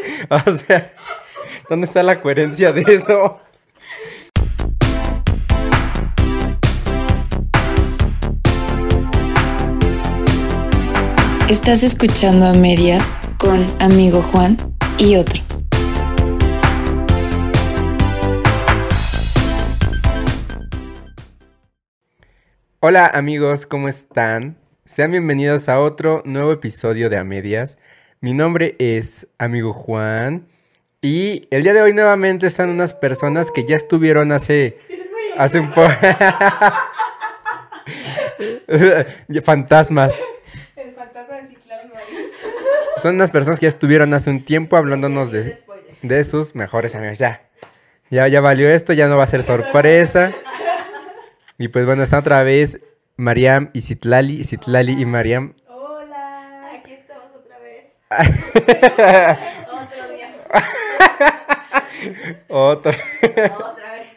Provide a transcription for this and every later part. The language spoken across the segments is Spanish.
O sea, ¿dónde está la coherencia de eso? Estás escuchando a medias con amigo Juan y otros. Hola amigos, ¿cómo están? Sean bienvenidos a otro nuevo episodio de A Medias. Mi nombre es amigo Juan y el día de hoy nuevamente están unas personas que ya estuvieron hace hace un poco fantasmas. El fantasma de Ciclán Son unas personas que ya estuvieron hace un tiempo hablándonos de, de sus mejores amigos. Ya. Ya, ya valió esto, ya no va a ser sorpresa. Y pues bueno, están otra vez Mariam y Citlali, Citlali y Mariam. Hola. Aquí estamos otra vez. Otro día. Otra vez.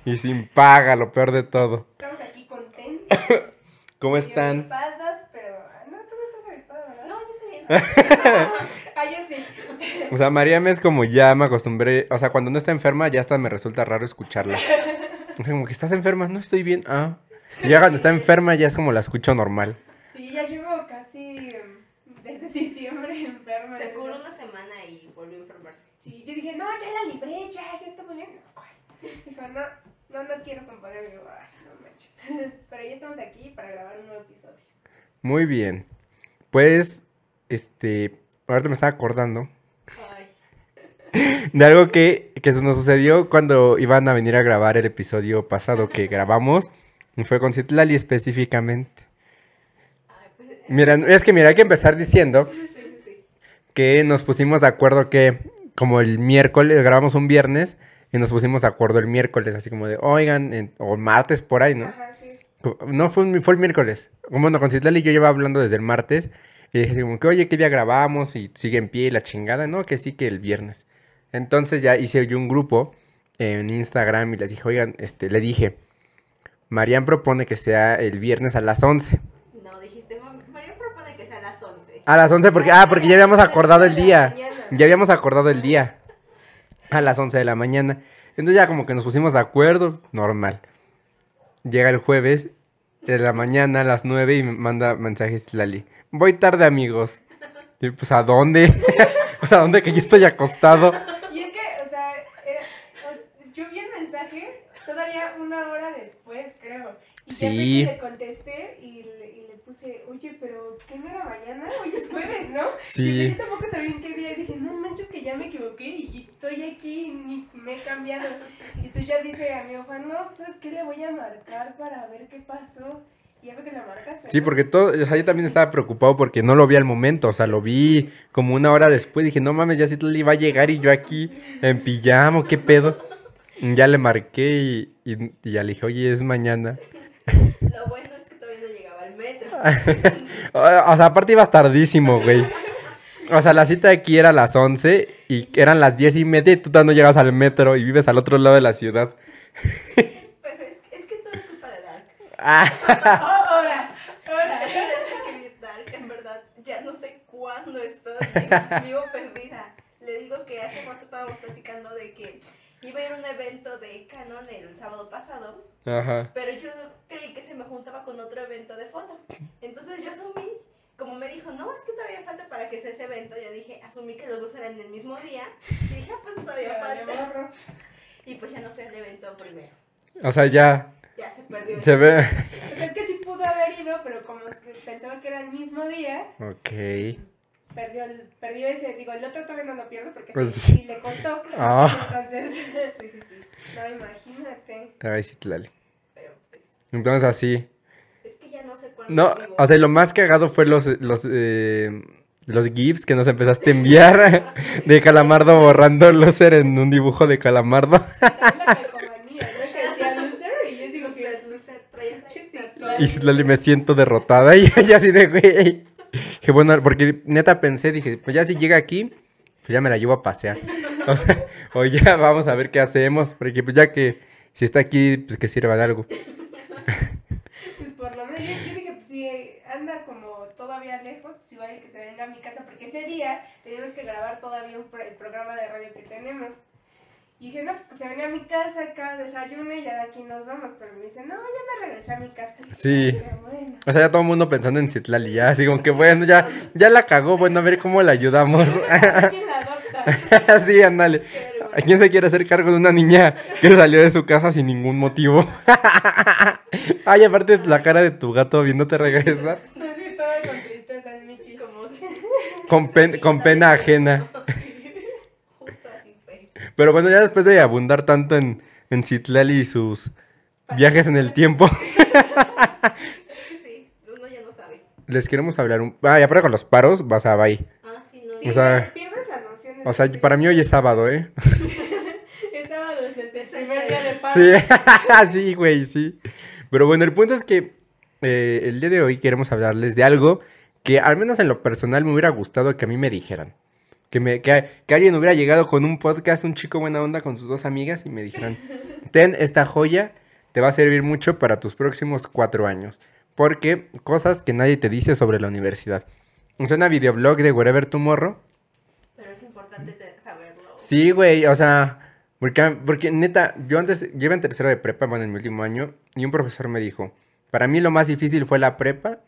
y sin paga, lo peor de todo. Estamos aquí contentos. ¿Cómo están? agripadas, pero. ah, No, tú no estás agripada, ¿verdad? No, yo estoy bien. Ah, yo sí. O sea, Mariam es como ya me acostumbré. O sea, cuando no está enferma, ya hasta me resulta raro escucharla. Es como que estás enferma, no estoy bien. Ah. Y ya cuando está enferma, ya es como la escucho normal. Sí, ya llevo casi mm, desde Se curó una semana y volvió a enfermarse. Sí, yo dije, no, ya la libré, ya, ya está muy bien. ¿Cuál? Dijo, no, no, no quiero componer. Yo, ay, no manches. Pero ya estamos aquí para grabar un nuevo episodio. Muy bien. Pues, este. Ahorita me estaba acordando Ay. de algo que, que nos sucedió cuando iban a venir a grabar el episodio pasado que grabamos. Y fue con Citlali específicamente. Ay, pues. Mira, es que mira, hay que empezar diciendo Sí, sí, sí. Que nos pusimos de acuerdo que como el miércoles, grabamos un viernes y nos pusimos de acuerdo el miércoles, así como de, oigan, en- o martes por ahí, ¿no? Ajá, sí. No, fue, fue el miércoles. Bueno, con Citlali yo llevaba hablando desde el martes y dije así como que, oye, ¿qué día grabamos? Y sigue en pie y la chingada, ¿no? Que sí, que el viernes. Entonces ya hice yo un grupo en Instagram y les dije, oigan, este, le dije, Marian propone que sea el viernes a las 11. No, dijiste, "Ma- María propone que sea a las 11. A las 11 porque, ah, porque ya habíamos acordado el día. Ya habíamos acordado el día. A las 11 de la mañana. Entonces ya como que nos pusimos de acuerdo, normal. Llega el jueves de la mañana a las 9 y me manda mensajes Lali. Voy tarde, amigos. Y pues, ¿a dónde? o sea, ¿a dónde que yo estoy acostado? Y es que, o sea, o s- yo vi el mensaje todavía una hora después, creo. Y Sí. le contesté y le, y le puse, oye, pero ¿qué no era mañana? Hoy es jueves, ¿no? Sí. Y yo tampoco sabía en qué día. Y dije, no manches que ya me equivoqué y, estoy aquí y ni me he cambiado. Y tú ya dice a mi Juan, no, ¿sabes qué? Le voy a marcar para ver qué pasó. Y ya fue que la marcas. Sí, porque todo, o sea, yo también estaba preocupado porque no lo vi al momento, o sea, lo vi como una hora después, dije, no mames, ya sí le iba a llegar y yo aquí en pijama, ¿qué pedo? Ya le marqué y, y- y ya le dije, oye, es mañana. Lo bueno es que todavía no llegaba al metro. O sea, aparte ibas tardísimo, güey. O sea, la cita de aquí era a las 11 y eran las 10 y media y tú no llegas al metro y vives al otro lado de la ciudad. Pero es, es que todo es culpa de Dark. Ah, Ahora, ahora. Desde que vi Dark, en verdad, ya no sé cuándo estoy. Vivo perdida. Le digo que hace cuánto estábamos platicando de que iba a ir a un evento de Canon el sábado pasado. Ajá. Pero yo creí que se me juntaba con otro evento de foto. Entonces yo asumí, como me dijo, no, es que todavía falta para que sea ese evento, yo dije, asumí que los dos eran el mismo día. Y dije, ah, pues todavía falta. Y pues ya no fui al evento primero. O sea, ya Ya se perdió. se ve. Pues es que sí pudo haber ido, pero como pensaba que era el mismo día, Ok. Perdió, el, perdió ese. Digo, el otro todavía no lo pierde porque Pues sí, sí. le costó. Ah. Entonces, Sí, sí, sí. no, imagínate. Ay, sí, Tlali. Pero pues, Entonces así. es que ya no sé cuándo. No, vivo. o sea, lo más cagado fue los, los, eh, los GIFs que nos empezaste a enviar de Calamardo borrando loser en un dibujo de Calamardo. Y Citlali me siento derrotada y así de güey. Que bueno, porque neta pensé, dije, pues ya si llega aquí, pues ya me la llevo a pasear. O ya vamos a ver qué hacemos, porque pues ya que si está aquí, pues que sirva de algo. Pues por lo menos yo, dije, pues si anda como todavía lejos, pues igual y que se venga a mi casa, porque ese día tenemos que grabar todavía un pro- el programa de radio que tenemos. Y dije, no, pues que se venga a mi casa, acá desayune y ya de aquí nos vamos. Pero me dice, no, ya me regresé a mi casa. Sí. Dije, bueno. O sea, ya todo el mundo pensando en Citlali, ya, así como que bueno, ya, ya la cagó, bueno, a ver cómo la ayudamos. ¿Quién la adopta? sí, ándale. ¿A quién se quiere hacer cargo de una niña que salió de su casa sin ningún motivo? Ay, aparte la cara de tu gato viéndote regresar. Todo con tristeza en Michi. Como Con, pen- con pena ajena. Pero bueno, ya después de abundar tanto en, en Citlali y sus viajes en el tiempo, Es que sí, uno ya no sabe. les queremos hablar un... Ah, y aparte con los paros, vas a bye. Ah, sí, no. Sí, O sea- pierdes la noción O sea, para mí hoy es sábado, ¿eh? Es sábado desde el primer día de paro. Sí, sí, güey, sí. Pero bueno, el punto es que eh, el día de hoy queremos hablarles de algo que al menos en lo personal me hubiera gustado que a mí me dijeran. Que, me, que, que alguien hubiera llegado con un podcast, un chico buena onda con sus dos amigas y me dijeran, ten esta joya, te va a servir mucho para tus próximos cuatro años. Porque cosas que nadie te dice sobre la universidad. Suena videoblog de Wherever Tomorrow. Pero es importante te- saberlo. Sí, güey, o sea, porque, porque neta, yo antes, yo iba en tercero de prepa, bueno, en mi último año, y un profesor me dijo, para mí lo más difícil fue la prepa,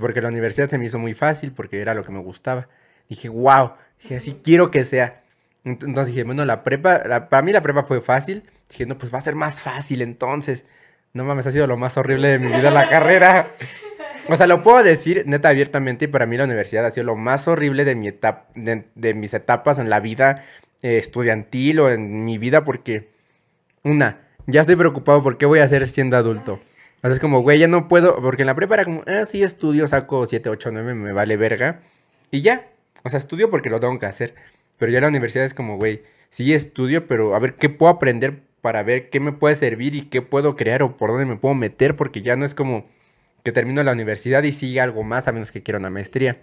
porque la universidad se me hizo muy fácil, porque era lo que me gustaba. Dije, wow, dije, así quiero que sea. Ent- Entonces dije, bueno, la prepa, para mí la prepa fue fácil. Dije, no, pues va a ser más fácil entonces. No mames, ha sido lo más horrible de mi vida la carrera. O sea, lo puedo decir neta abiertamente, y para mí la universidad ha sido lo más horrible de, mi etapa, de, de mis etapas en la vida eh, estudiantil o en mi vida, porque, una, ya estoy preocupado por qué voy a hacer siendo adulto. O sea, es como, güey, ya no puedo, porque en la prepa era como, ah, sí, estudio, saco 7, 8, 9, me vale verga. Y ya, o sea, estudio porque lo tengo que hacer. Pero ya la universidad es como, güey, sí estudio, pero a ver qué puedo aprender para ver qué me puede servir y qué puedo crear o por dónde me puedo meter, porque ya no es como que termino la universidad y sigue algo más a menos que quiera una maestría.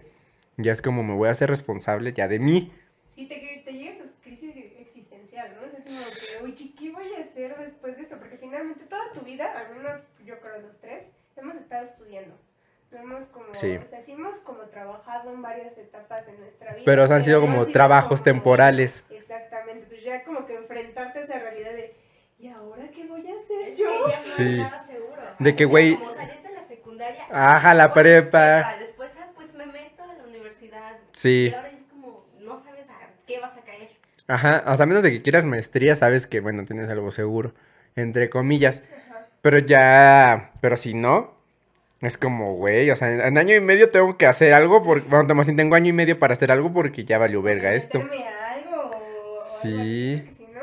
Ya es como me voy a hacer responsable ya de mí. Sí, te, te llega esa crisis existencial, ¿no? Es como que, uy, ¿qué voy a hacer después de esto? Porque finalmente toda tu vida, al menos yo creo los tres, hemos estado estudiando. Hemos como, Sí. o sea, sí hemos como trabajado en varias etapas en nuestra vida. Pero han sido como trabajos como- temporales. Exactamente, entonces ya como que enfrentarte a esa realidad de, ¿y ahora qué voy a hacer Es que yo? ya no Sí. nada seguro. De que, O sea, güey- Como de la secundaria. Ajá, la prepa. Después, ah, pues me meto a la universidad. Sí. Y ahora ya es como, no sabes a qué vas a caer. Ajá, o sea, a menos de que quieras maestría, sabes que, bueno, tienes algo seguro, entre comillas. Pero ya, pero si no, es como, güey, o sea, en, año y medio tengo que hacer algo, por, bueno, más bien tengo año y medio para hacer algo porque ya valió verga esto. Algo o, o algo Sí. así, porque si no,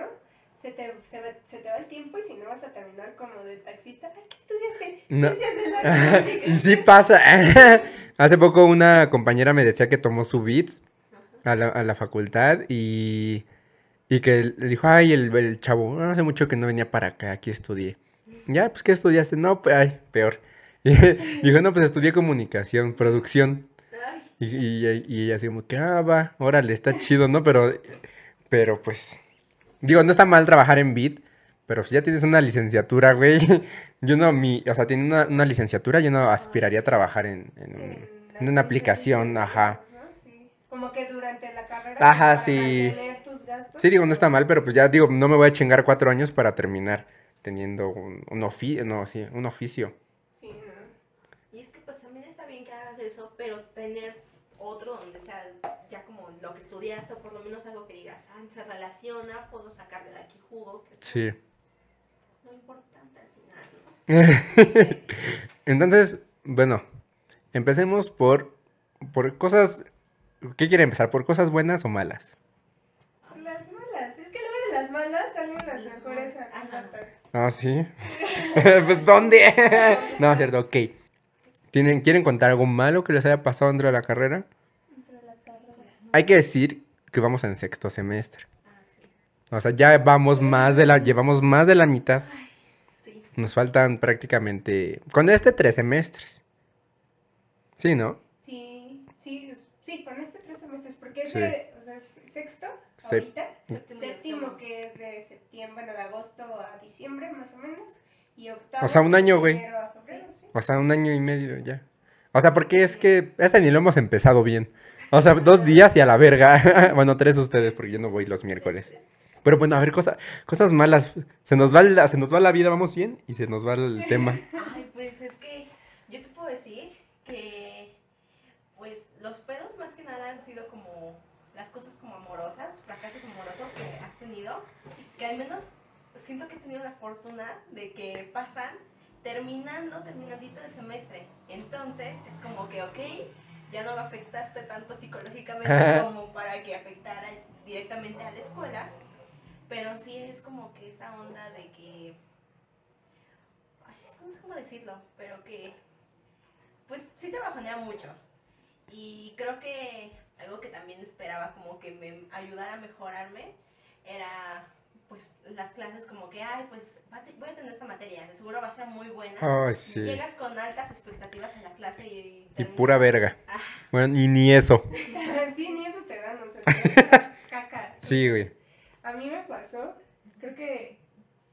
se te, se, va- se te va el tiempo y si no vas a terminar como de taxista. Ay, ¿qué estudiaste? No. La y sí pasa. Hace poco una compañera me decía que tomó su BITS a la, a la facultad y, y que le dijo, ay, el, el chavo, "no, hace mucho que no venía para acá, aquí estudié. Ya, pues, ¿qué estudiaste? No, pues, ay, peor. dijo, no, pues estudié comunicación, producción. Y, y- y ella así como que, ah, va, órale, está chido, ¿no? Pero, pero pues, digo, no está mal trabajar en BIT, pero si ya tienes una licenciatura, güey, yo no, mi, o sea, teniendo una, una licenciatura, yo no aspiraría a trabajar en, en un- en una aplicación, ajá. Como que durante la carrera. Ajá, sí. mantener tus gastos. Sí, digo, no está mal, pero pues ya digo, no me voy a chingar cuatro años para terminar teniendo un, un oficio, no, sí, un oficio. Sí, ¿no? Y es que pues también está bien que hagas eso, pero tener otro donde sea ya como lo que estudiaste o por lo menos algo que digas, ah, se relaciona, puedo sacarle de aquí jugo, que Sí. lo importante al final, ¿no? Entonces, bueno, empecemos por, por cosas, ¿qué quiere empezar? ¿Por cosas buenas o malas? Las malas. Es que luego de las malas salen las Las mejores anécdotas. Ah, sí. pues, ¿dónde? no, es cierto, ok. ¿Tienen, ¿Quieren contar algo malo que les haya pasado dentro de la carrera? Dentro de la carrera. Hay que decir que vamos en sexto semestre. Ah, sí. O sea, ya vamos más de la, llevamos más de la mitad. Sí. Nos faltan prácticamente, con este, tres semestres. Sí, ¿no? Sí, sí, sí, con este tres semestres, porque es Sí. de, o sea, es sexto, Se- ahorita, Séptimo séptimo que es de septiembre, bueno, de agosto a diciembre más o menos, y octavo. O sea, un año, güey. O sea, un año y medio ya. O sea, porque es que hasta ni lo hemos empezado bien. O sea, dos días y a la verga. bueno, tres ustedes, porque yo no voy los miércoles. Pero bueno, a ver, cosa- cosas malas. Se nos, va la, se nos va la vida, vamos bien, y se nos va el tema. Ay, pues es que yo te puedo decir que pues los pedos más que nada han sido como las cosas como amorosas, fracasos amorosos que has tenido, que al menos siento que he tenido la fortuna de que pasan terminando, terminandito el semestre. Entonces es como que, ok, ya no me afectaste tanto psicológicamente como para que afectara directamente a la escuela, pero sí es como que esa onda de que ay, no sé cómo decirlo, pero que pues sí te bajonea mucho. Y creo que algo que también esperaba como que me ayudara a mejorarme era pues las clases como que, ay, pues voy a tener esta materia, de seguro va a ser muy buena. Ay, sí. Llegas con altas expectativas a la clase y... Y pura verga. Ah, Bueno, y ni eso. sí, ni eso te dan, o sea, caca. Sí, güey. A mí me pasó, creo que,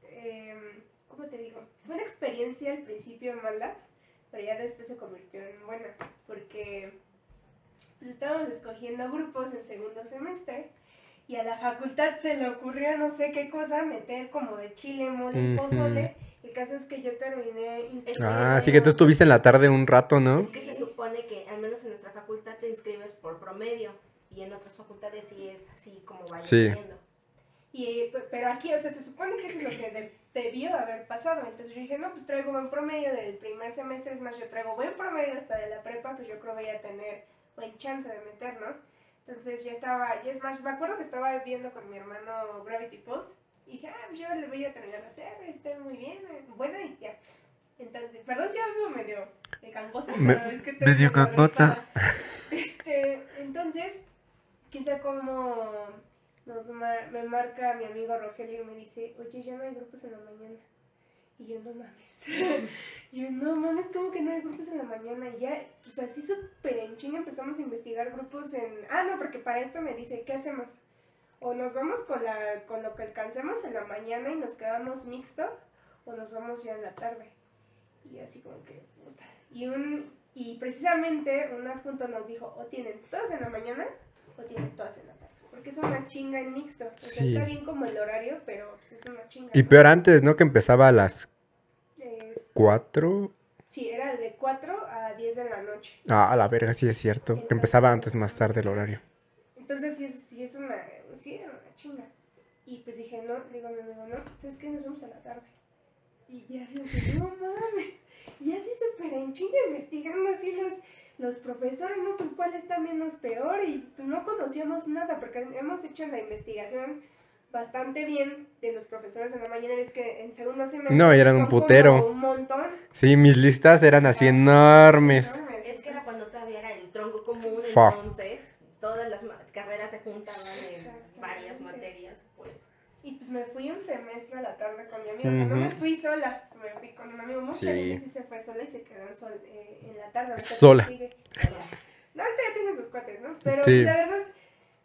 em, ¿cómo te digo? Fue una experiencia al principio mala, pero ya después se convirtió en buena, porque pues, estábamos escogiendo grupos en segundo semestre y a la facultad se le ocurrió no sé qué cosa meter como de chile, mole pozole. El caso es que yo terminé... Ah, sí que tú estuviste en la tarde un rato, ¿no? Es que se supone que al menos en nuestra facultad te inscribes por promedio y en otras facultades sí es así como vaya Sí. Y, pe- pero aquí, o sea, se supone que eso es lo que de- debió haber pasado. Entonces yo dije, no, pues traigo buen promedio del primer semestre, es más, yo traigo buen promedio hasta de la prepa, pues yo creo voy a tener buen chance de meter, ¿no? Entonces ya estaba, y es más, me acuerdo que estaba viendo con mi hermano Gravity Falls, y dije, ah, pues yo le voy a terminar la serie, está muy bien, eh, buena y ya. Entonces, perdón si hablo medio de gangosa, Me- pero es que tengo medio oreja. Este, entonces, quién sabe cómo nos ma- me marca mi amigo Rogelio y me dice, oye, ya no hay grupos en la mañana. Y yo, no mames. yo, no mames, ¿cómo que no hay grupos en la mañana? Y ya, pues así súper en chinga empezamos a investigar grupos en... Ah, no, porque para esto me dice, ¿qué hacemos? O nos vamos con, la, con lo que alcancemos en la mañana y nos quedamos mixto, o nos vamos ya en la tarde. Y así como que, puta. Y, un, y precisamente un adjunto nos dijo, o tienen todas en la mañana, o tienen todas en la tarde. Porque es una chinga en mixto. O sea, Sí. está bien como el horario, pero pues, es una chinga. Y ¿no? peor antes, ¿no? Que empezaba a las Es- 4. sí, era de 4 a 10 de la noche. Ah, a la verga, sí es cierto. Que empezaba antes más tarde el horario. Entonces sí es, sí es una, sí era una chinga. Y pues dije, no, digo a mi amigo, no, ¿sabes qué? Nos vamos a la tarde. Y ya dije, no mames. Y así súper en chinga investigando así los, los profesores, ¿no? Pues cuál está menos peor. Y pues no conocíamos nada porque hemos hecho la investigación bastante bien de los profesores en la mañana. Es que en segundo semestre No, eran un putero. un montón. Sí, mis listas eran así enormes. enormes. Es que era cuando todavía era el tronco común, Fa. entonces todas las ma- carreras se juntaban en varias materias, pues. Y pues me fui un semestre a la tarde con mi amigo. O sea, no me fui sola. Me fui con un amigo. Mucha Sí. gente sí se fue sola y se quedó sol- eh, en la tarde. Sola. sigue. No, ahorita ya tiene sus cuates, ¿no? Pero Sí. la verdad,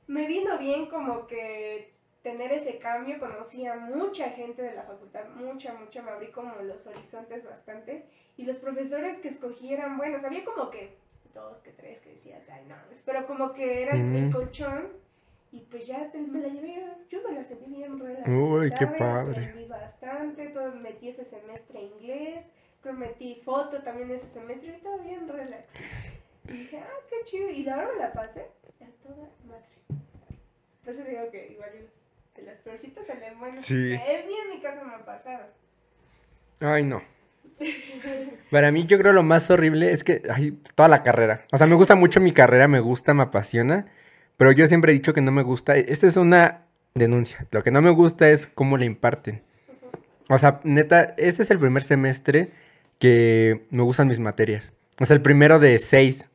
me vino bien como que tener ese cambio. Conocí a mucha gente de la facultad. Mucha, mucha. Me abrí como los horizontes bastante. Y los profesores que escogí eran buenos. Había como que dos, que tres que decías, ay, no. Pero como que eran el colchón. Y pues ya te- me la llevé, yo me la sentí bien relax. Uy, qué padre. Aprendí bastante, todo, metí ese semestre inglés, creo metí foto también ese semestre, estaba bien relax. Y dije, ah, qué chido, y la verdad me la pasé a toda madre. Por eso digo que igual de las peorcitas salen buenas. Sí. Es bien en mi caso me ha pasado. Ay, no. Para mí, yo creo lo más horrible es que, ay, toda la carrera. O sea, me gusta mucho mi carrera, me gusta, me apasiona. Pero yo siempre he dicho que no me gusta. Esta es una denuncia. Lo que no me gusta es cómo le imparten. O sea, neta, este es el primer semestre que me gustan mis materias. O sea, el primero de seis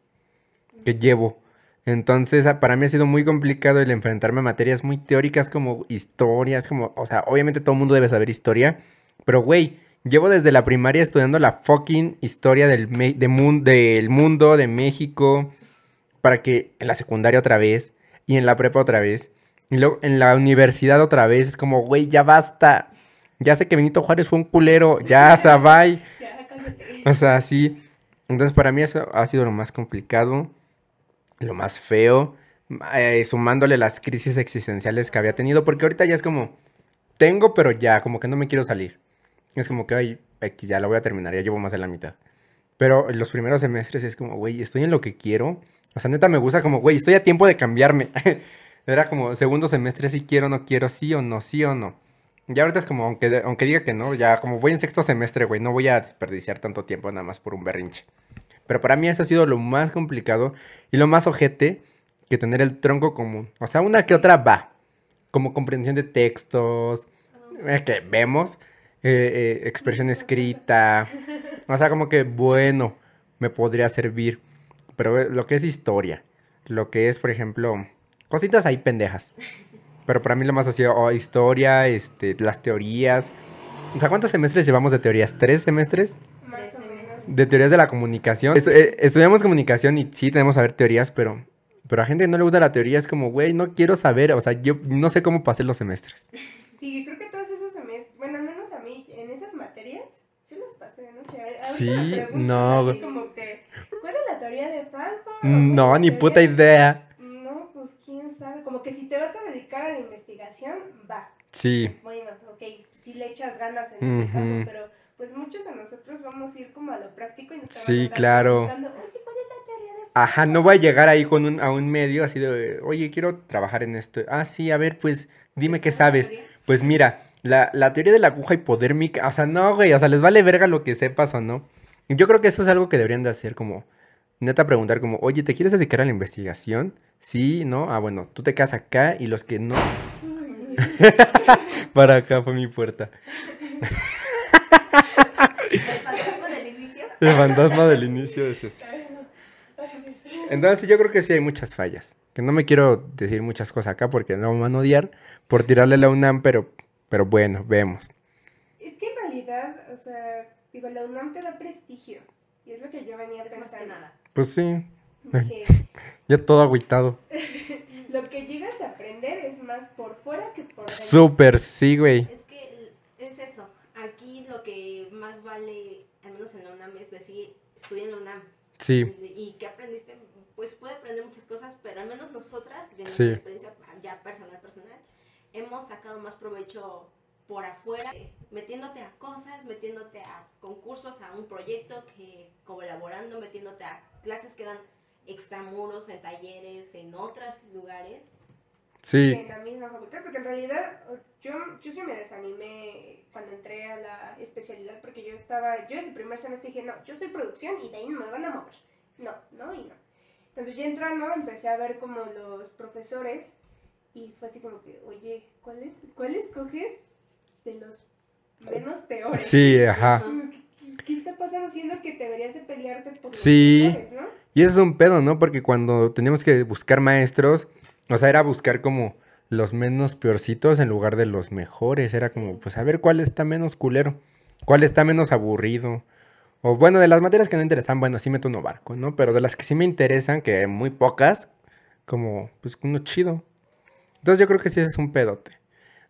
que llevo. Entonces, para mí ha sido muy complicado el enfrentarme a materias muy teóricas como historias, como, o sea, obviamente todo el mundo debe saber historia, pero güey, llevo desde la primaria estudiando la fucking historia del, de del mundo, de México, para que en la secundaria otra vez y en la prepa otra vez y luego en la universidad otra vez, es como, güey, ya basta. Ya sé que Benito Juárez fue un culero, ya, cállate. O sea, sí. Entonces para mí eso ha sido lo más complicado, lo más feo, eh, sumándole las crisis existenciales que había tenido, porque ahorita ya es como, tengo, pero ya, como que no me quiero salir. Es como que, ay, aquí ya la voy a terminar, ya llevo más de la mitad. Pero en los primeros semestres es como, güey, estoy en lo que quiero. O sea, neta me gusta como, güey, estoy a tiempo de cambiarme. Era como segundo semestre, si quiero, no quiero, sí o no, sí o no. Ya ahorita es como, aunque, aunque diga que no, ya como voy en sexto semestre, güey, no voy a desperdiciar tanto tiempo nada más por un berrinche. Pero para mí eso ha sido lo más complicado y lo más ojete que tener el tronco común. O sea, una que otra va. Como comprensión de textos, eh, que vemos, eh, eh, expresión escrita. O sea, como que, bueno, me podría servir. Pero eh, lo que es historia, lo que es, por ejemplo, cositas ahí pendejas. Pero para mí lo más ha sido oh, historia, este, las teorías. O sea, ¿cuántos semestres llevamos de teorías? ¿Tres semestres? Más o menos. De teorías de la comunicación. Estu- eh, estudiamos comunicación y sí tenemos que saber teorías, pero, pero a gente que no le gusta la teoría es como, güey, no quiero saber. O sea, yo no sé cómo pasé los semestres. Sí, creo que todos esos semestres, bueno, al menos a mí, en esas materias, sí los pasé de noche. A- ahorita Sí, no, así como que, ¿cuál es la teoría de Franco? ¿O No, ni puta idea. No, pues quién sabe. Como que si te vas a dedicar a la investigación, va. Sí, Bueno, ok, sí le echas ganas en ese Ujú. campo, pero pues muchos de nosotros vamos a ir como a lo práctico y nos Sí, claro. Oye, ¿cuál es la teoría de Ajá, no voy a llegar ahí con un, a un medio así de, oye, quiero trabajar en esto. Ah, sí, a ver, pues dime qué sabes. Pues mira, la, la teoría de la aguja hipodérmica, o sea, no, güey, o sea, les vale verga lo que sepas o no. Yo creo que eso es algo que deberían de hacer, como, neta preguntar como, oye, ¿te quieres dedicar a la investigación? Sí, ¿no? Ah, bueno, tú te quedas acá y los que no... Para acá fue mi puerta. El fantasma del inicio. El fantasma del inicio es ese. Entonces yo creo que sí hay muchas fallas. Que no me quiero decir muchas cosas acá porque no me van a odiar por tirarle la UNAM, pero, pero bueno, vemos. Es que en realidad, o sea, digo, la UNAM te da prestigio. Y es lo que yo venía Es más que pensando. nada. Pues sí, ya todo agüitado. lo que llegas a aprender es más por fuera que por dentro. Súper, sí, güey. Es que es eso. Aquí lo que más vale, al menos en la UNAM, es decir, estudia en la UNAM. Sí, ¿Y qué aprendiste? Pues pude aprender muchas cosas, pero al menos nosotras, de Sí. nuestra experiencia ya personal, personal, hemos sacado más provecho por afuera, metiéndote a cosas, metiéndote a concursos, a un proyecto, que colaborando, metiéndote a clases que dan extramuros, en talleres, en otros lugares. sí, en la misma facultad, porque en realidad yo, yo sí me desanimé cuando entré a la especialidad, porque yo estaba, yo ese primer semestre dije, no, yo soy producción y de ahí no me van a mover. No, no y no. Entonces ya entrando empecé a ver como los profesores y fue así como que, oye, ¿cuál, es, cuál escoges de los menos peores? sí, ajá. ¿Qué, qué está pasando? Siendo que deberías de pelearte por los Sí. mejores, ¿no? Y eso es un pedo, ¿no? Porque cuando teníamos que buscar maestros, o sea, era buscar como los menos peorcitos en lugar de los mejores. Era como, pues a ver cuál está menos culero, cuál está menos aburrido. O bueno, de las materias que no interesan, bueno, sí meto uno barco, ¿no? Pero de las que sí me interesan, que muy pocas, como, pues uno chido. Entonces yo creo que sí ese es un pedote.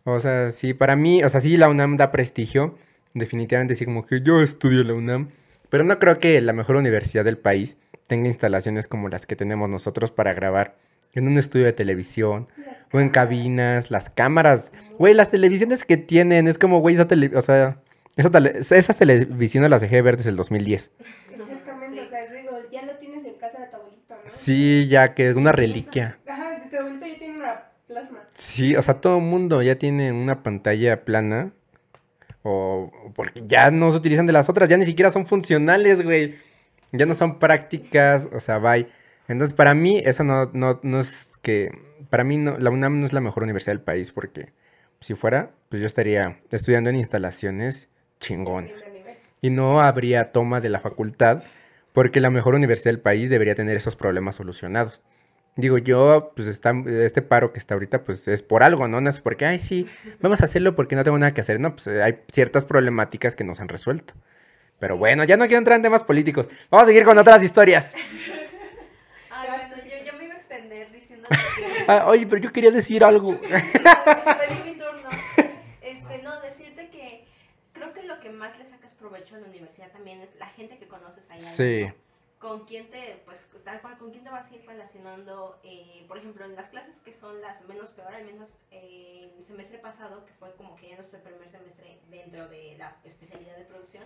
O sea, sí, para mí, o sea, sí la UNAM da prestigio. Definitivamente sí, como que yo estudio la UNAM. Pero no creo que la mejor universidad del país tenga instalaciones como las que tenemos nosotros para grabar en un estudio de televisión o en cabinas, las cámaras. Güey, las televisiones que tienen, es como, güey, esa tele, o sea, esa tele- esas televisiones las dejé de ver desde el 2010. Exactamente, Sí. o sea, digo, ya lo tienes en casa de tu abuelito, ¿no? Sí, ya que es una reliquia. Ajá, tu abuelito ya tiene una plasma. Sí, o sea, todo el mundo ya tiene una pantalla plana. O porque ya no se utilizan de las otras, ya ni siquiera son funcionales, güey. Ya no son prácticas, o sea, bye. Entonces, para mí, eso no, no, no es que. Para mí, no, la UNAM no es la mejor universidad del país, porque si fuera, pues yo estaría estudiando en instalaciones nivel. Y no habría toma de la facultad, porque la mejor universidad del país debería tener esos problemas solucionados. Digo, yo, pues está, este paro que está ahorita, pues es por algo, ¿no? No es porque, ay, sí, vamos a hacerlo porque no tengo nada que hacer. No, pues eh, hay ciertas problemáticas que no se han resuelto. Pero bueno, ya no quiero entrar en temas políticos. Vamos a seguir con otras historias. Ay, bueno, yo, yo me iba a extender diciendo que... Ah, oye, pero yo quería decir algo. Pedí mi turno. Este, no, decirte que creo que lo que más le sacas provecho a la universidad también es la gente que conoces ahí. Sí. adentro. Con quién te, pues tal cual, con quién te vas a ir relacionando, eh, por ejemplo, en las clases que son las menos peor, al menos eh, el semestre pasado, que fue como que ya nuestro primer semestre dentro de la especialidad de producción,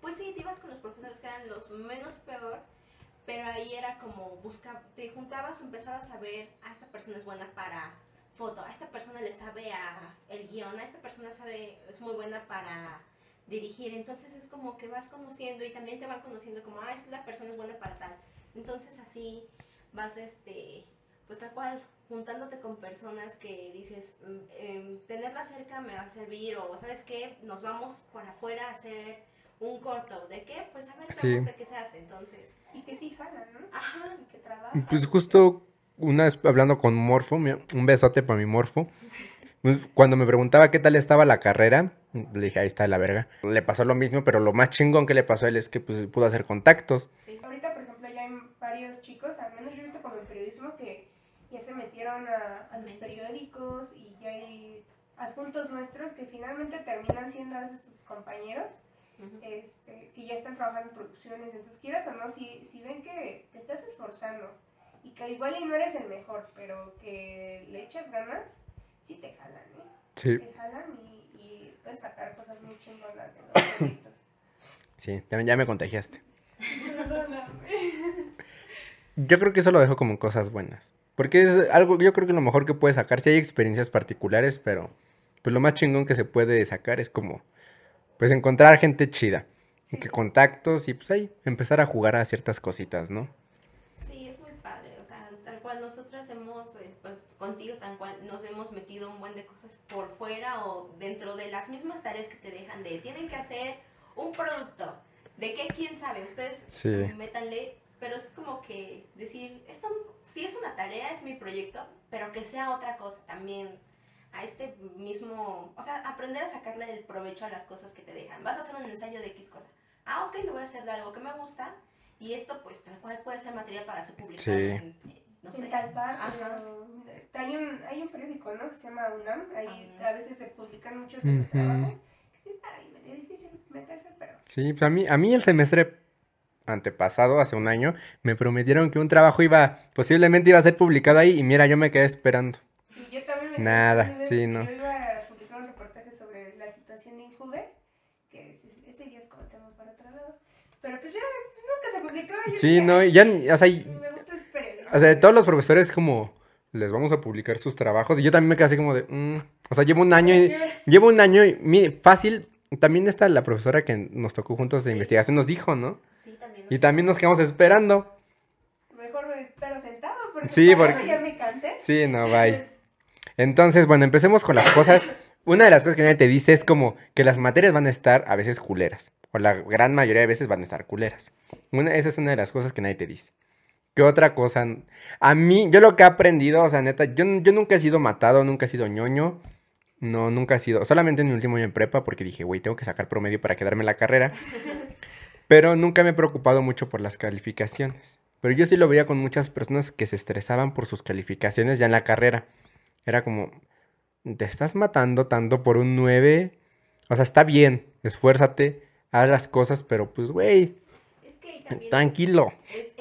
pues sí, te ibas con los profesores que eran los menos peor, pero ahí era como busca, te juntabas, empezabas a ver, a esta persona es buena para foto, a esta persona le sabe a el guion, a esta persona sabe, es muy buena para dirigir, entonces es como que vas conociendo y también te van conociendo como, ah, esta persona es buena para tal, entonces así vas, este, pues tal cual, juntándote con personas que dices, em, tenerla cerca me va a servir, o sabes qué, nos vamos por afuera a hacer un corto, ¿de qué? Pues a ver, Sí. de qué se hace, entonces, Y que sí jalan, ¿no? ajá, Y que trabajan. Pues justo una vez hablando con Morfo, un besote para mi Morfo. Pues, Cuando me preguntaba qué tal estaba la carrera, le dije, ahí está la verga. Le pasó lo mismo, pero lo más chingón que le pasó a él es que pues, pudo hacer contactos. sí. Ahorita, por ejemplo, ya hay varios chicos, al menos yo he visto como en periodismo, que ya se metieron a, a los periódicos y ya hay adjuntos nuestros que finalmente terminan siendo a veces tus compañeros, Ujú. este, que ya están trabajando en producciones. Entonces, quieras o no, si, si ven que te estás esforzando y que igual y no eres el mejor, pero que le echas ganas, sí te jalan, ¿eh? Sí, Te jalan y, y puedes sacar cosas muy chingonas de los proyectos. sí, ya, ya me contagiaste. Perdóname. Yo creo que eso lo dejo como cosas buenas. Porque es algo, yo creo que lo mejor que puedes sacar, si hay experiencias particulares, pero pues lo más chingón que se puede sacar es como, pues encontrar gente chida. Que contactos y pues ahí empezar a jugar a ciertas cositas, ¿no? Sí, es muy padre, o sea, tal cual nosotras hemos, eh, pues contigo tal cual nos hemos metido un buen de cosas por fuera o dentro de las mismas tareas que te dejan de, tienen que hacer un producto, de qué, quién sabe, ustedes Sí. métanle, pero es como que decir, esto sí es una tarea, es mi proyecto, pero que sea otra cosa también a este mismo, o sea, aprender a sacarle el provecho a las cosas que te dejan. Vas a hacer un ensayo de X cosa. Ah, ok, lo voy a hacer de algo que me gusta y esto pues tal cual puede ser material para su publicado Sí. En, no sé. en tal parte. O- Hay un, hay un periódico, ¿no? Que se llama UNAM. Ahí Ah. a veces se publican muchos de los Ujú. trabajos. Que sí está ahí medio difícil meterse, pero... Sí, pues a mí, a mí el semestre antepasado, hace un año, me prometieron que un trabajo iba, posiblemente iba a ser publicado ahí y mira, yo me quedé esperando. Sí, yo también me Nada, quedé sí, no. Yo iba a publicar un reportaje sobre la situación de Injuve, que ese, ya es como tema para otro lado. Pero pues ya nunca se publicó. yo Sí, dije, no, "Ay, y ya, o sea, y- sí, me gusta el periodismo". O sea, todos los profesores como, les vamos a publicar sus trabajos y yo también me quedé así como de, mm, o sea, llevo un año y, llevo un año y, fácil, también está la profesora que nos tocó juntos de Sí. investigación, nos dijo, ¿no? Sí, también. Y también nos quedamos esperando. Mejor me espero sentado porque, Sí, porque- ya me cansé. Sí, no, bye. Entonces, bueno, empecemos con las cosas. Una de las cosas que nadie te dice es como que las materias van a estar a veces culeras. O la gran mayoría de veces van a estar culeras. Una, esa es una de las cosas que nadie te dice. ¿Qué otra cosa? A mí, yo lo que he aprendido, o sea, neta, yo, yo nunca he sido matado, nunca he sido ñoño. No, nunca he sido. Solamente en mi último año en prepa, porque dije, güey, tengo que sacar promedio para quedarme en la carrera. Pero nunca me he preocupado mucho por las calificaciones. Pero yo sí lo veía con muchas personas que se estresaban por sus calificaciones ya en la carrera. Era como, te estás matando tanto por un 9. O sea, está bien, esfuérzate, haz las cosas, pero pues, güey, Es que tranquilo. es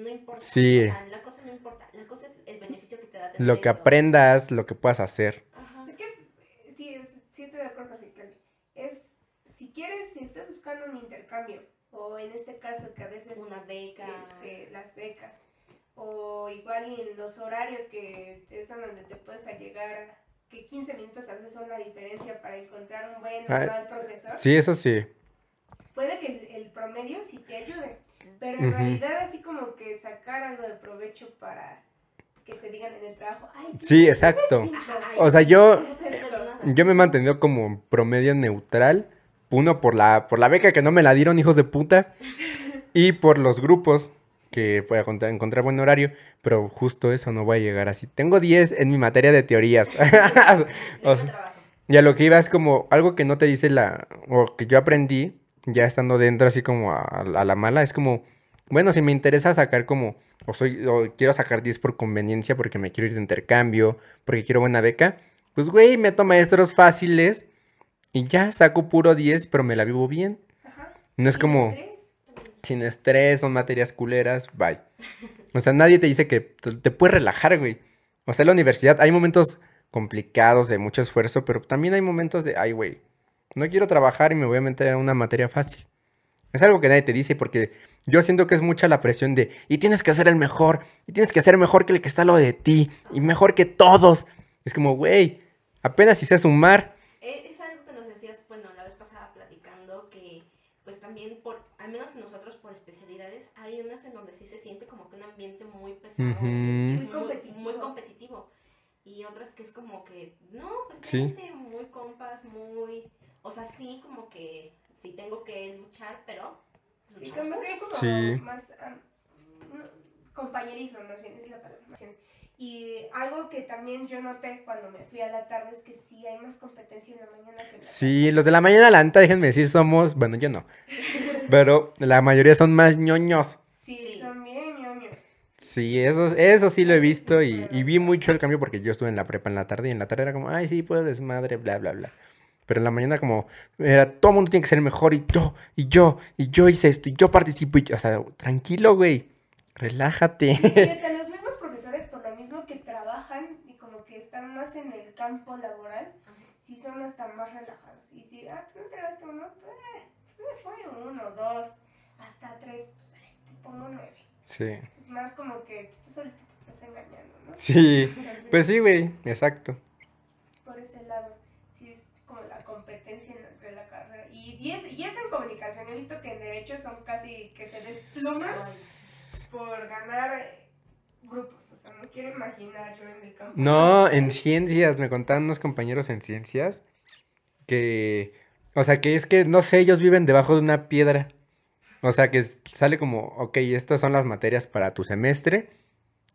no importa. Sí. O sea, la cosa no importa, la cosa es el beneficio que te da tener Lo que eso. aprendas, lo que puedas hacer. Ajá. Es que sí, es- sí estoy de acuerdo con Ciclali. Es, si quieres, si estás buscando un intercambio, o en este caso que a veces Una beca. este, las becas, o igual en los horarios que es en donde te puedes llegar, que 15 minutos a veces son la diferencia para encontrar un buen o Ah, mal profesor, Sí, eso sí. puede que el, el promedio sí te ayude, pero en Ujú. realidad así como que sacar algo de provecho para que te digan en el trabajo, ay, Sí, exacto. cinco". Ajá, O sea, yo, yo me he mantenido como promedio neutral. Uno por la, por la beca que no me la dieron, hijos de puta. Y por los grupos que voy a encontrar, buen horario. Pero justo eso no voy a llegar así. Tengo 10 en mi materia de teorías. O sea, y a lo que iba es como algo que no te dice la... O que yo aprendí ya estando dentro así como a, a la mala. Es como, bueno, si me interesa sacar como... O, soy, o quiero sacar 10 por conveniencia porque me quiero ir de intercambio, porque quiero buena beca. Pues, güey, meto maestros fáciles y ya saco puro 10, pero me la vivo bien. Ajá. No es como sin estrés, son materias culeras, bye. O sea, nadie te dice que te puedes relajar, güey. O sea, en la universidad hay momentos complicados de mucho esfuerzo, pero también hay momentos de, ay, güey, no quiero trabajar y me voy a meter a una materia fácil. Es algo que nadie te dice porque yo siento que es mucha la presión de, y tienes que ser el mejor, y tienes que ser mejor que el que está al lado de ti, y mejor que todos. Es como, güey, apenas si sé sumar. Eh, Es algo que nos decías, bueno, la vez pasada platicando, que pues también por, al menos nosotros por especialidades, hay unas en donde sí se siente como que un ambiente muy pesado, es Muy muy, competitivo. muy competitivo. Y otras que es como que, no, pues Sí. gente muy compas, muy, o sea, sí como que sí tengo que luchar, pero Sí, luchar como que hay como Sí. más am, no, compañerismo, más bien, es la palabra. Y algo que también yo noté cuando me fui a la tarde es que sí hay más competencia en la mañana que en la Sí, los de la mañana la neta, déjenme decir, somos, bueno, yo no, pero la mayoría son más ñoños. Sí, Sí. son bien ñoños. Sí, eso, eso sí lo he visto y, y vi mucho el cambio porque yo estuve en la prepa en la tarde y en la tarde era como, ay, sí, puedo desmadre, bla, bla, bla. Pero en la mañana como, era, todo el mundo tiene que ser mejor y yo, y yo, y yo hice esto, y yo participo, y yo, o sea, tranquilo, güey, relájate. Y hasta los mismos profesores, por lo mismo que trabajan y como que están más en el campo laboral, sí son hasta más relajados. Y si, ah, pues no entregaste uno, pues, pues fue uno, dos, hasta tres, pues te pongo nueve. Sí, Es más como que tú solito te estás engañando, ¿no? sí, Entonces, pues sí, güey, exacto. por ese lado, sí es como la competencia en- entre la carrera. Y, y, es, y eso en comunicación, he visto que en derecho son casi que se despluman por ganar grupos. O sea, no quiero imaginar yo en el campo. No, en ciencias, me contaban unos compañeros en ciencias que, o sea, que es que, no sé, ellos viven debajo de una piedra. O sea, que sale como, ok, estas son las materias para tu semestre,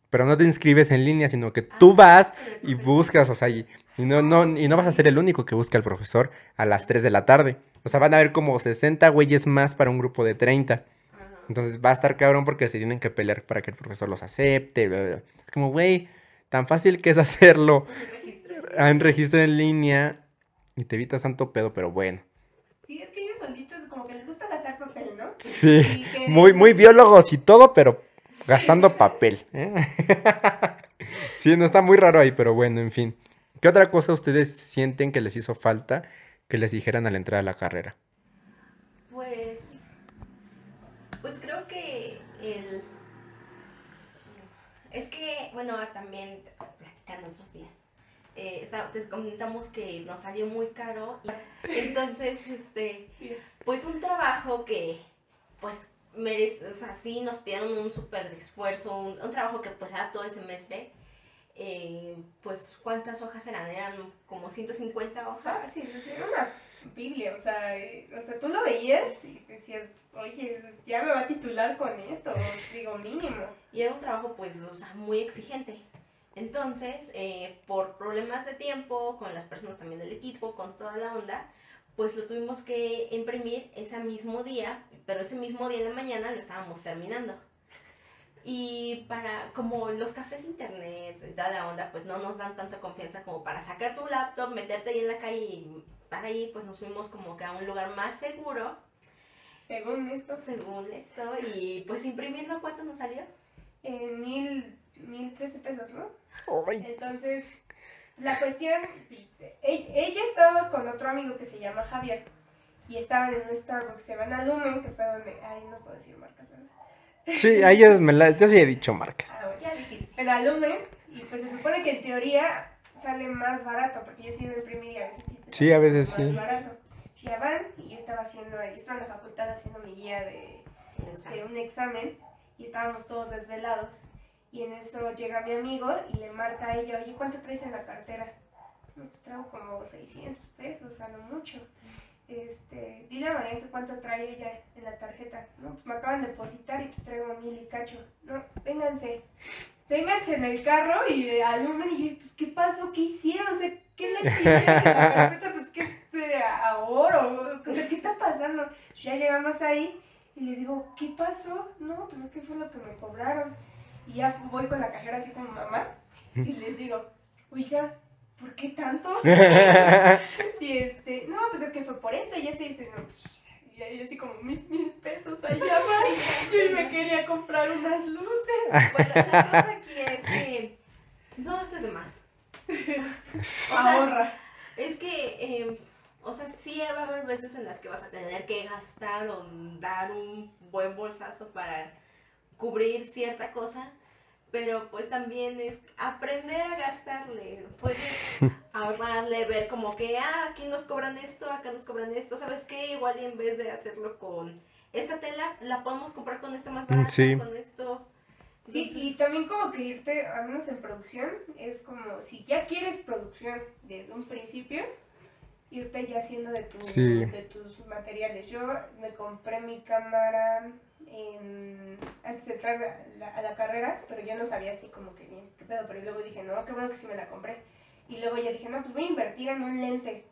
pero no te inscribes en línea, sino que tú Ah, vas y buscas, o sea, y, y no, no, y no vas a ser el único que busca al profesor a las 3 de la tarde. O sea, van a haber como 60 güeyes más para un grupo de 30. Ajá. Entonces va a estar cabrón porque se tienen que pelear para que el profesor los acepte. bla, bla, bla. Es como, güey, tan fácil que es hacerlo en registro en línea y te evitas tanto pedo, pero bueno. Sí, es que ellos solitos como que les gusta gastar papel, ¿no? Sí, muy, muy biólogos y todo, pero gastando papel. ¿eh? Sí, no está muy raro ahí, pero bueno, en fin. ¿Qué otra cosa ustedes sienten que les hizo falta que les dijeran al entrar a la carrera? Pues, pues creo que el... Es que, bueno, también platicando otros días, eh, está- te comentamos que nos salió muy caro. entonces, este, Yes. pues un trabajo que, pues, merece, o sea, sí nos pidieron un súper esfuerzo, un, un trabajo que pues era todo el semestre. eh, pues, ¿cuántas hojas eran? Eran como 150 hojas. O sea, era una biblia, o sea, eh, o sea, tú lo veías y decías, oye, ya me va a titular con esto, digo, mínimo. Y era un trabajo, pues, o sea, muy exigente. Entonces, eh, por problemas de tiempo, con las personas también del equipo, con toda la onda, pues lo tuvimos que imprimir ese mismo día, pero ese mismo día en la mañana lo estábamos terminando. Y para, como los cafés internet y toda la onda, pues no nos dan tanta confianza como para sacar tu laptop, meterte ahí en la calle y estar ahí, pues nos fuimos como que a un lugar más seguro, Según esto, según esto, y pues imprimirlo, ¿cuánto nos salió? en mil, mil trece pesos, ¿no? Ay, Entonces, la cuestión, ella estaba con otro amigo que se llama Javier y estaban en un Starbucks, se van a Lumen, que fue donde, ay, no puedo decir marcas, ¿verdad? Sí, a ellos me la, yo sí he dicho marcas. Ah, bueno. Ya dijiste. En la Lumen, y pues se supone que en teoría sale más barato, porque yo sí lo imprimí y a veces sí. Sí, a veces más sí. barato. Ya van, y yo estaba haciendo, yo estaba en la facultad haciendo mi guía de, de un examen y estábamos todos desvelados. Y en eso llega mi amigo y le marca a ella, oye, ¿cuánto traes en la cartera? "No, pues traigo como 600 pesos, a lo mucho. Este, dile a Mariana que cuánto trae ella en la tarjeta. No, pues me acaban de depositar y pues traigo mil y cacho. No, vénganse. Vénganse en el carro y alumen y yo, pues, ¿qué pasó? ¿Qué hicieron? O sea, ¿qué le tienen en la carpeta? Pues, ¿qué este, a oro? O ¿qué está pasando? Ya llegamos ahí y les digo, ¿qué pasó? No, pues, ¿qué fue lo que me cobraron? Y ya voy con la cajera así como mamá y les digo, oiga, ¿por qué tanto? y este, no, pues es que fue por esto y esto y. Y no, y ahí así como mis mil pesos allá va. Yo y me quería comprar unas luces. Bueno, la cosa aquí es que no estés de más. O sea, Ahorra. Es que, eh, o sea, sí va a haber veces en las que vas a tener que gastar o dar un buen bolsazo para cubrir cierta cosa, pero pues también es aprender a gastarle. Puedes ahorrarle, ver como que, ah, aquí nos cobran esto, acá nos cobran esto, ¿sabes qué? Igual y en vez de hacerlo con esta tela, la podemos comprar con esta más barata, Sí. con esto. Sí, Entonces, y también como que irte, al menos en producción, es como si ya quieres producción desde un principio, irte ya haciendo de, tu, Sí. de tus materiales. Yo me compré mi cámara antes de entrar a la, carrera, pero ya no sabía así como que bien, qué pedo, pero luego dije, no, qué bueno que sí me la compré. Y luego ya dije, no, pues voy a invertir en un lente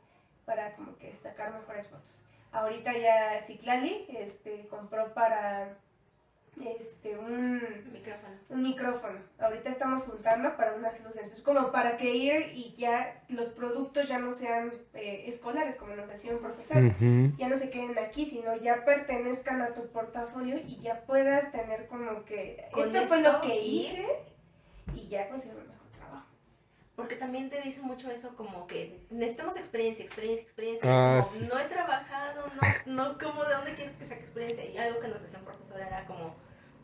para como que sacar mejores fotos. Ahorita ya Ciclali este, compró para este, un, micrófono. un micrófono. Ahorita estamos juntando para unas luces. Entonces, como para que ir y ya los productos ya no sean eh, escolares, como nos decía un profesor. Ya no se queden aquí, sino ya pertenezcan a tu portafolio y ya puedas tener como que Con esto fue lo que hice y ya un mejor. Porque también te dice mucho eso como que necesitamos experiencia, experiencia, experiencia. Ah, es como, sí. no he trabajado, no, no, como de dónde quieres que saque experiencia. Y algo que nos decía un profesor era como,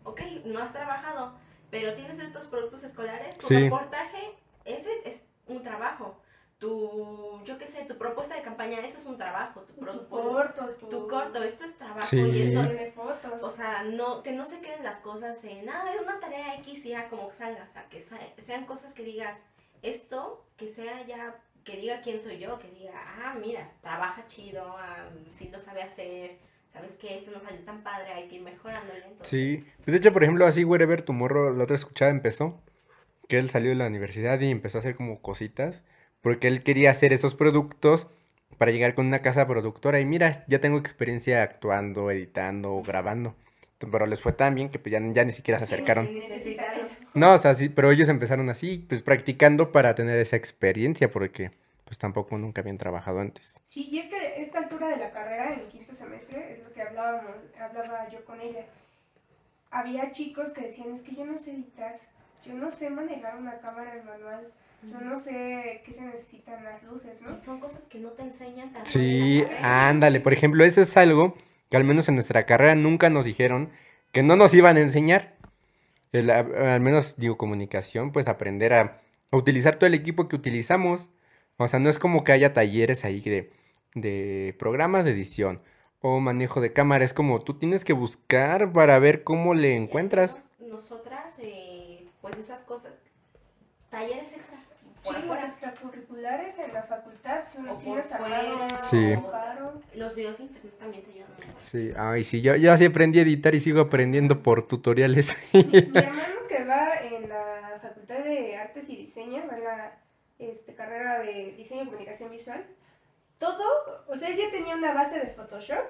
ok, no has trabajado, pero tienes estos productos escolares, tu Sí. reportaje, ese es un trabajo. Tu, yo qué sé, tu propuesta de campaña, eso es un trabajo. Tu, Tu corto, tu, tu corto, esto es trabajo. Sí. Y esto de fotos. o sea, no, que no se queden las cosas en, ah, es una tarea X y ya como que salga. O sea, que sa- sean cosas que digas, esto, que sea ya, que diga quién soy yo, que diga, ah, mira, trabaja chido, ah, sí lo sabe hacer, sabes que este no salió tan padre, hay que ir mejorándole. Entonces, Sí, pues de hecho, por ejemplo, así Wherever Tomorrow, la otra escuchada empezó, que él salió de la universidad y empezó a hacer como cositas, porque él quería hacer esos productos para llegar con una casa productora y mira, ya tengo experiencia actuando, editando, grabando, pero les fue tan bien que pues ya, ya ni siquiera se acercaron. necesitaron. No, o sea, sí, pero ellos empezaron así, pues practicando para tener esa experiencia, porque pues tampoco nunca habían trabajado antes. Sí, y es que a esta altura de la carrera, en quinto semestre, es lo que hablábamos, hablaba yo con ella. Había chicos que decían, es que yo no sé editar, yo no sé manejar una cámara en manual, yo no sé qué se necesitan las luces, ¿no? Y son cosas que no te enseñan tan Sí, ándale, por ejemplo, eso es algo que al menos en nuestra carrera nunca nos dijeron que no nos iban a enseñar. El, al menos, digo, comunicación, pues aprender a, utilizar todo el equipo que utilizamos. O sea, no es como que haya talleres ahí de, de programas de edición o manejo de cámara, es como tú tienes que buscar para ver cómo le encuentras. Nosotras, eh, pues esas cosas, talleres extra. Por Sí, los extracurriculares en la facultad, si O unos por chinos armaron, Sí. Los videos de internet también te ayudan. Sí, ay, sí, yo, yo así aprendí a editar y sigo aprendiendo por tutoriales. Mi hermano que va en la Facultad de Artes y Diseño, va en la este, carrera de Diseño y Comunicación Visual, todo, o sea, él ya tenía una base de Photoshop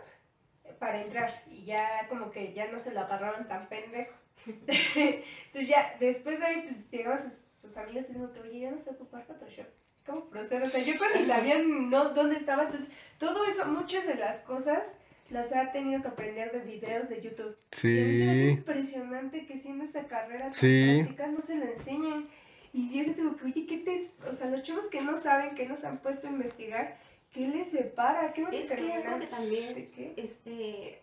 para entrar y ya como que ya no se lo agarraban tan pendejo. Entonces ya, después de ahí, pues llegaban sus, sus amigos y dijeron, oye, yo no sé ocupar Photoshop. ¿Cómo proceder? O sea, yo cuando sabían no, dónde estaba, entonces todo eso, muchas de las cosas las ha tenido que aprender de videos de YouTube. Y a mí se me hace Sí, impresionante que siendo esa carrera tan Sí. práctica no se la enseñen. Y yo como que, oye, ¿qué te...? O sea, los chavos que no saben, que no se han puesto a investigar, ¿qué les separa? ¿Qué van a Es que algo que también- ¿De qué? Este,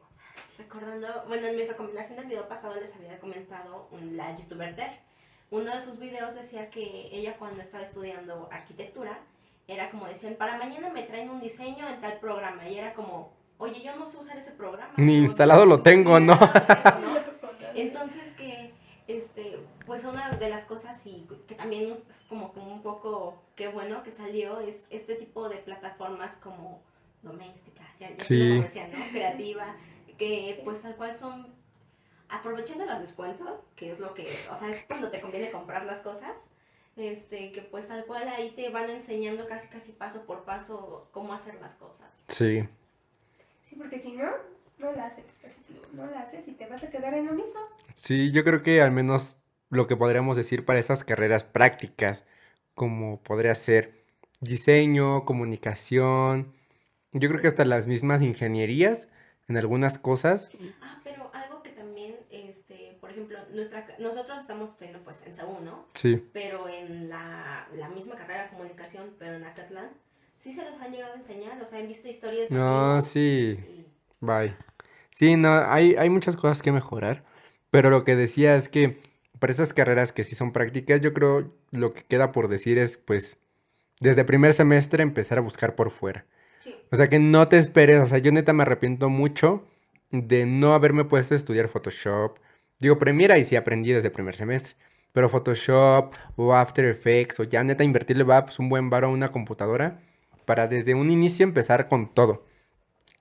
recordando, bueno, en mi recomendación del video pasado les había comentado un- la youtuber Ter. Uno de sus videos decía que ella cuando estaba estudiando arquitectura, era como decían, para mañana me traen un diseño en tal programa. Y era como, oye, yo no sé usar ese programa. Ni No, instalado lo tengo, ¿no? Entonces que, este, pues una de las cosas y que también es como, como un poco, qué bueno que salió, es este tipo de plataformas como doméstica, ya, ya Sí. decía, ¿no? Creativa, que pues tal cual son, aprovechando los descuentos, que es lo que, o sea, es cuando te conviene comprar las cosas, este, que pues tal cual ahí te van enseñando casi casi paso por paso cómo hacer las cosas. sí. Sí, porque si no, no la haces. No la haces y te vas a quedar en lo mismo. Sí, yo creo que al menos lo que podríamos decir para estas carreras prácticas, como podría ser diseño, comunicación, yo creo que hasta las mismas ingenierías en algunas cosas. Ah, pero algo que también, este, por ejemplo, nuestra, nosotros estamos estudiando pues en SAU, ¿no? Sí. Pero en la, la misma carrera de comunicación, pero en Acatlán, sí se los han llegado a enseñar, o sea, han visto historias de No, amigos sí. y- Bye. Sí, no, hay, hay muchas cosas que mejorar, pero lo que decía es que para esas carreras que sí son prácticas, yo creo lo que queda por decir es, pues, desde primer semestre empezar a buscar por fuera. Sí. O sea, que no te esperes, o sea, yo neta me arrepiento mucho de no haberme puesto a estudiar Photoshop. Digo, Premiere ahí sí aprendí desde primer semestre, pero Photoshop o After Effects o ya neta invertirle va pues, un buen varo a una computadora para desde un inicio empezar con todo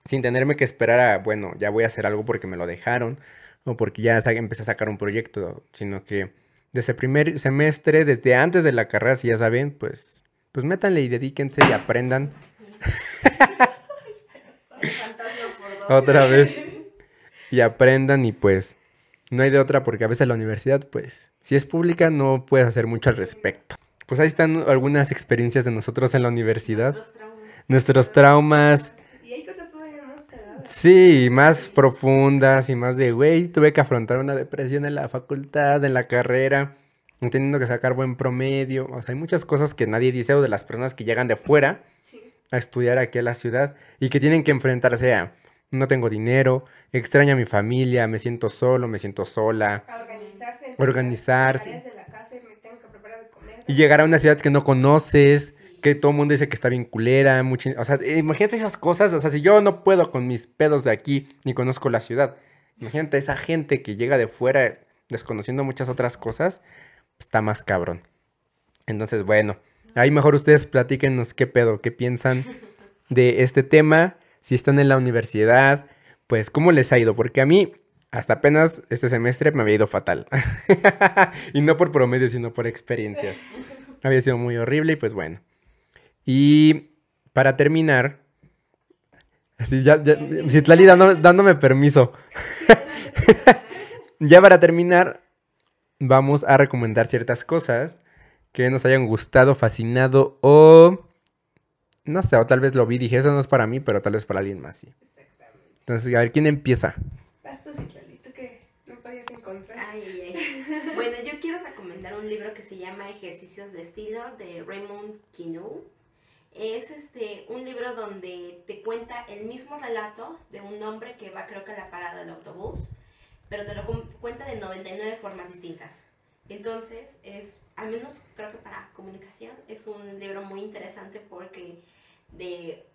sin tenerme que esperar a, bueno, ya voy a hacer algo porque me lo dejaron o porque ya empecé a sacar un proyecto, sino que desde el primer semestre, desde antes de la carrera, si ya saben, pues, pues métanle y dedíquense y aprendan. Otra vez. Y aprendan y pues no hay de otra porque a veces la universidad, pues, si es pública no puedes hacer mucho al respecto. Pues ahí están algunas experiencias de nosotros en la universidad, Nuestros traumas. nuestros traumas, Y hay cosas todavía más cagadas. Sí, más profundas y más de, güey, tuve que afrontar una depresión en la facultad, en la carrera, teniendo que sacar buen promedio. O sea, hay muchas cosas que nadie dice o de las personas que llegan de fuera Sí. a estudiar aquí a la ciudad y que tienen que enfrentarse a, no tengo dinero, extraño a mi familia, me siento solo, me siento sola. A organizarse. Organizarse. Tareas de la casa y me tengo que preparar de comer. Y llegar a una ciudad que no conoces, que todo el mundo dice que está bien culera, mucha- o sea, imagínate esas cosas, o sea, si yo no puedo con mis pedos de aquí ni conozco la ciudad, imagínate esa gente que llega de fuera desconociendo muchas otras cosas, está más cabrón. Entonces, bueno, ahí mejor ustedes platíquenos qué pedo, qué piensan de este tema, si están en la universidad, pues cómo les ha ido, porque a mí hasta apenas este semestre me había ido fatal. y no por promedio, sino por experiencias. Había sido muy horrible y pues bueno. Y para terminar, así ya, ya Citlali dándome, dándome permiso. ya para terminar, vamos a recomendar ciertas cosas que nos hayan gustado, fascinado o no sé, o tal vez lo vi y dije, eso no es para mí, pero tal vez para alguien más, sí. Entonces, a ver, ¿quién empieza? Vas tú, Citlali, tú que no podías encontrar. Ay, ay, ay. Bueno, yo quiero recomendar un libro que se llama Ejercicios de Estilo de Raymond Queneau. Es este un libro donde te cuenta el mismo relato de un hombre que va creo que a la parada del autobús, pero te lo cu- cuenta de 99 formas distintas. Entonces, es, al menos creo que para comunicación, es un libro muy interesante porque de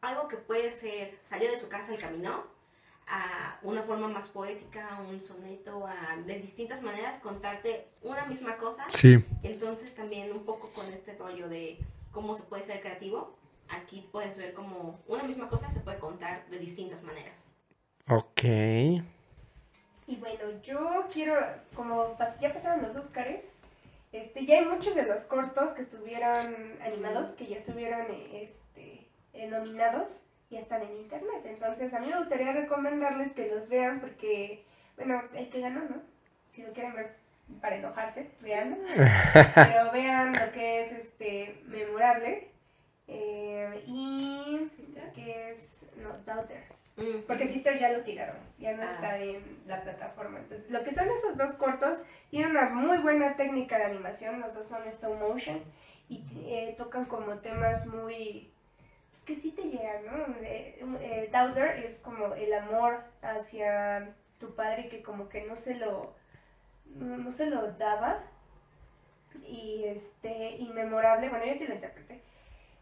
algo que puede ser, salió de su casa y caminó, a una forma más poética, a un soneto, a, de distintas maneras contarte una misma cosa. Sí. Entonces también un poco con este rollo de cómo se puede ser creativo, aquí puedes ver como una misma cosa se puede contar de distintas maneras. Ok. Y bueno, yo quiero, como pas- ya pasaron los Óscares, este, ya hay muchos de los cortos que estuvieron animados, que ya estuvieron este, eh, nominados, ya están en internet. Entonces, a mí me gustaría recomendarles que los vean porque, bueno, el que ganó, ¿no? Si lo quieren ver para enojarse, vean. Pero vean lo que es este memorable. eh, y que es, no, Daughter. Mm. Porque Sister ya lo tiraron, ya no Ah. está en la plataforma. Entonces, lo que son esos dos cortos, tienen una muy buena técnica de animación, los dos son stop motion y eh, tocan como temas muy... Pues que sí te llegan, ¿no? Eh, eh, Daughter es como el amor hacia tu padre que como que no se lo... No, no se lo daba. Y este, y memorable, bueno, yo sí lo interpreté.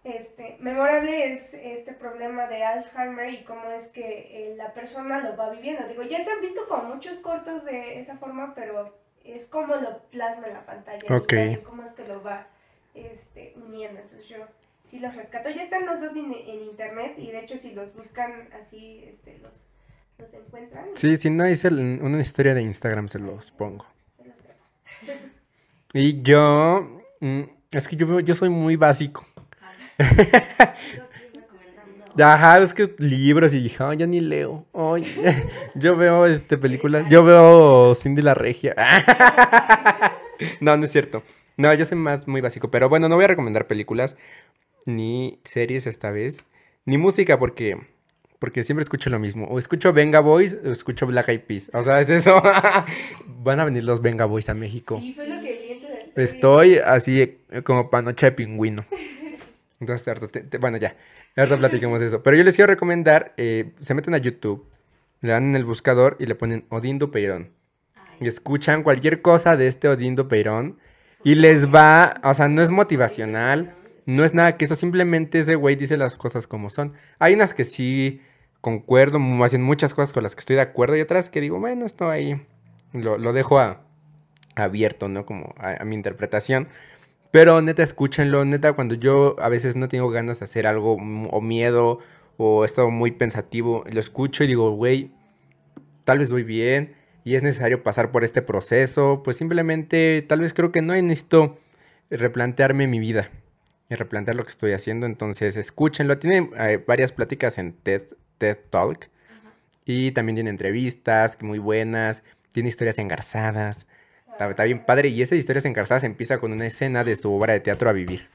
Este, memorable es este problema de Alzheimer y cómo es que eh, la persona lo va viviendo. Digo, ya se han visto como muchos cortos de esa forma, pero es como lo plasma en la pantalla. Ok. y cómo es que lo va este, uniendo. Entonces yo sí los rescato. Ya están los dos en, en internet y de hecho si los buscan así, este, los, los encuentran. Sí, si no hice una historia de Instagram, se los pongo. Se los traigo. Y yo, mm, es que yo, yo soy muy básico. Ajá, es que libros y dije, "Ay, yo ni leo. Ay, yo veo este películas, yo veo Cindy la Regia. No, no es cierto. No, yo soy más muy básico, pero bueno, no voy a recomendar películas ni series esta vez, ni música porque Porque siempre escucho lo mismo. O escucho Venga Boys o escucho Black Eyed Peas. O sea, es eso. Van a venir los Venga Boys a México. Sí, fue lo que vi en tu story. Estoy así como panocha de pingüino. Entonces, harto, te- te- bueno, ya. Ahora platicamos de eso. Pero yo les quiero recomendar, eh, se meten a YouTube, le dan en el buscador y le ponen Odindo Peirón. Y escuchan cualquier cosa de este Odindo Peirón y les va, o sea, no es motivacional, no es nada que eso, simplemente ese güey dice las cosas como son. Hay unas que sí concuerdo, más bien muchas cosas con las que estoy de acuerdo y otras que digo, bueno, esto ahí lo, lo dejo a- abierto, ¿no? Como a, a mi interpretación. Pero neta, escúchenlo, neta, cuando yo a veces no tengo ganas de hacer algo o miedo o he estado muy pensativo, lo escucho y digo, güey, tal vez voy bien y es necesario pasar por este proceso, pues simplemente tal vez creo que no necesito replantearme mi vida y replantear lo que estoy haciendo, entonces escúchenlo. Tiene eh, varias pláticas en TED, TED Talk y también tiene entrevistas muy buenas, tiene historias engarzadas. Está, bien padre y esa historias engarzadas empieza con una escena de su obra de teatro a vivir.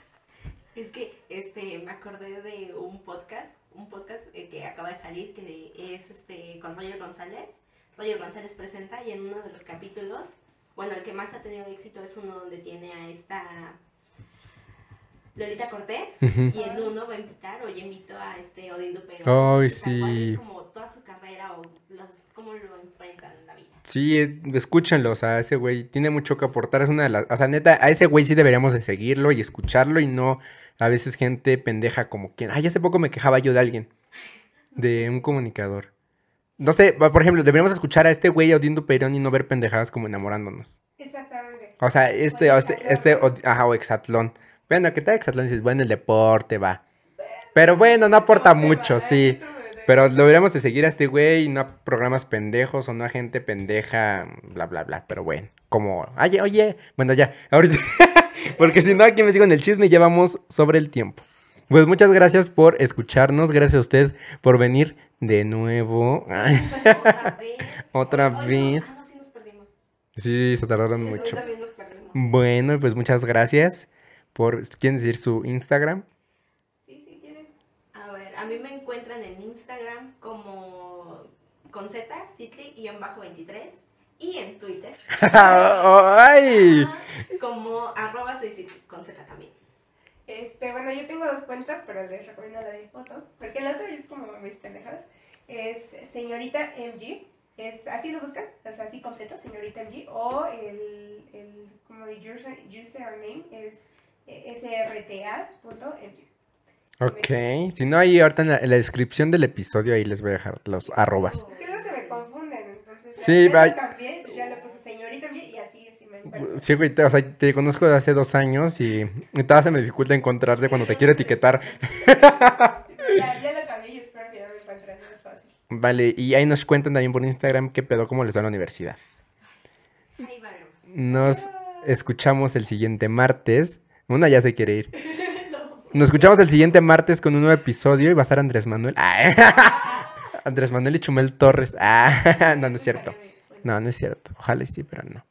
Es que este, me acordé de un podcast, un podcast eh, que acaba de salir, que es este con Roger González. Roger González presenta y en uno de los capítulos, bueno, el que más ha tenido éxito es uno donde tiene a esta Lolita Cortés y en uno va a invitar o ya invitó a este Odindo Pero Ay, sí. es como toda su carrera o los, cómo lo enfrentan en la vida. Sí, eh, escúchenlo, o sea, ese güey tiene mucho que aportar, es una de las, o sea, neta, a ese güey sí deberíamos de seguirlo y escucharlo y no a veces gente pendeja como quien, ay, hace poco me quejaba yo de alguien, de un comunicador. No sé, por ejemplo, deberíamos escuchar a este güey Odindo Peirón y no ver pendejadas como enamorándonos. Exactamente. O sea, este, O este, este, o- ajá, o Exatlón. Bueno, ¿qué tal Exatlón? Dices, bueno, el deporte va. Pero bueno, no aporta mucho, sí. Pero lo deberíamos de seguir a este güey y no a programas pendejos o no a gente pendeja, bla, bla, bla. Pero bueno, como, oye, oye, bueno, ya, ahorita, porque si no, aquí me sigo en el chisme y ya vamos sobre el tiempo. Pues muchas gracias por escucharnos, gracias a ustedes por venir de nuevo. Otra vez. Otra Oye, oye, vez. Ah, sí nos perdimos. sí, se tardaron mucho. Bueno, pues muchas gracias por, ¿quieren decir su Instagram? Sí, sí, quieren. A ver, a mí me encuentran en Instagram como con Z, Citli-23 y en Twitter ¡Ay! como arroba soy Citli, con Z también. Este, bueno, yo tengo dos cuentas, pero les recomiendo la de foto, porque la otra es como mis pendejadas. Es señorita MG, es así lo buscan, o sea, así completo, señorita MG, o el, el como de user, username es srta.mg. Ok, si no, ahí ahorita en la, en la descripción del episodio ahí les voy a dejar los arrobas. Es que luego se me confunden, entonces Sí, ya va- lo cambié, ya le puse señorita y así, así me encuentro. Sí, güey, te, o sea, te conozco de hace dos años y, y todavía se me dificulta encontrarte cuando te quiero etiquetar. Ya, ya lo cambié y espero que ya me encuentren, no es fácil. Vale, y ahí nos cuentan también por Instagram qué pedo, cómo les va en la universidad. Ahí veremos. Nos escuchamos el siguiente martes. Una ya se quiere ir. Nos escuchamos el siguiente martes con un nuevo episodio y va a estar Andrés Manuel. Andrés Manuel y Chumel Torres. Ah, no, no es cierto. No, no es cierto. Ojalá sí, pero no.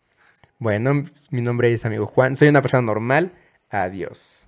Bueno, mi nombre es amigo Juan. Soy una persona normal. Adiós.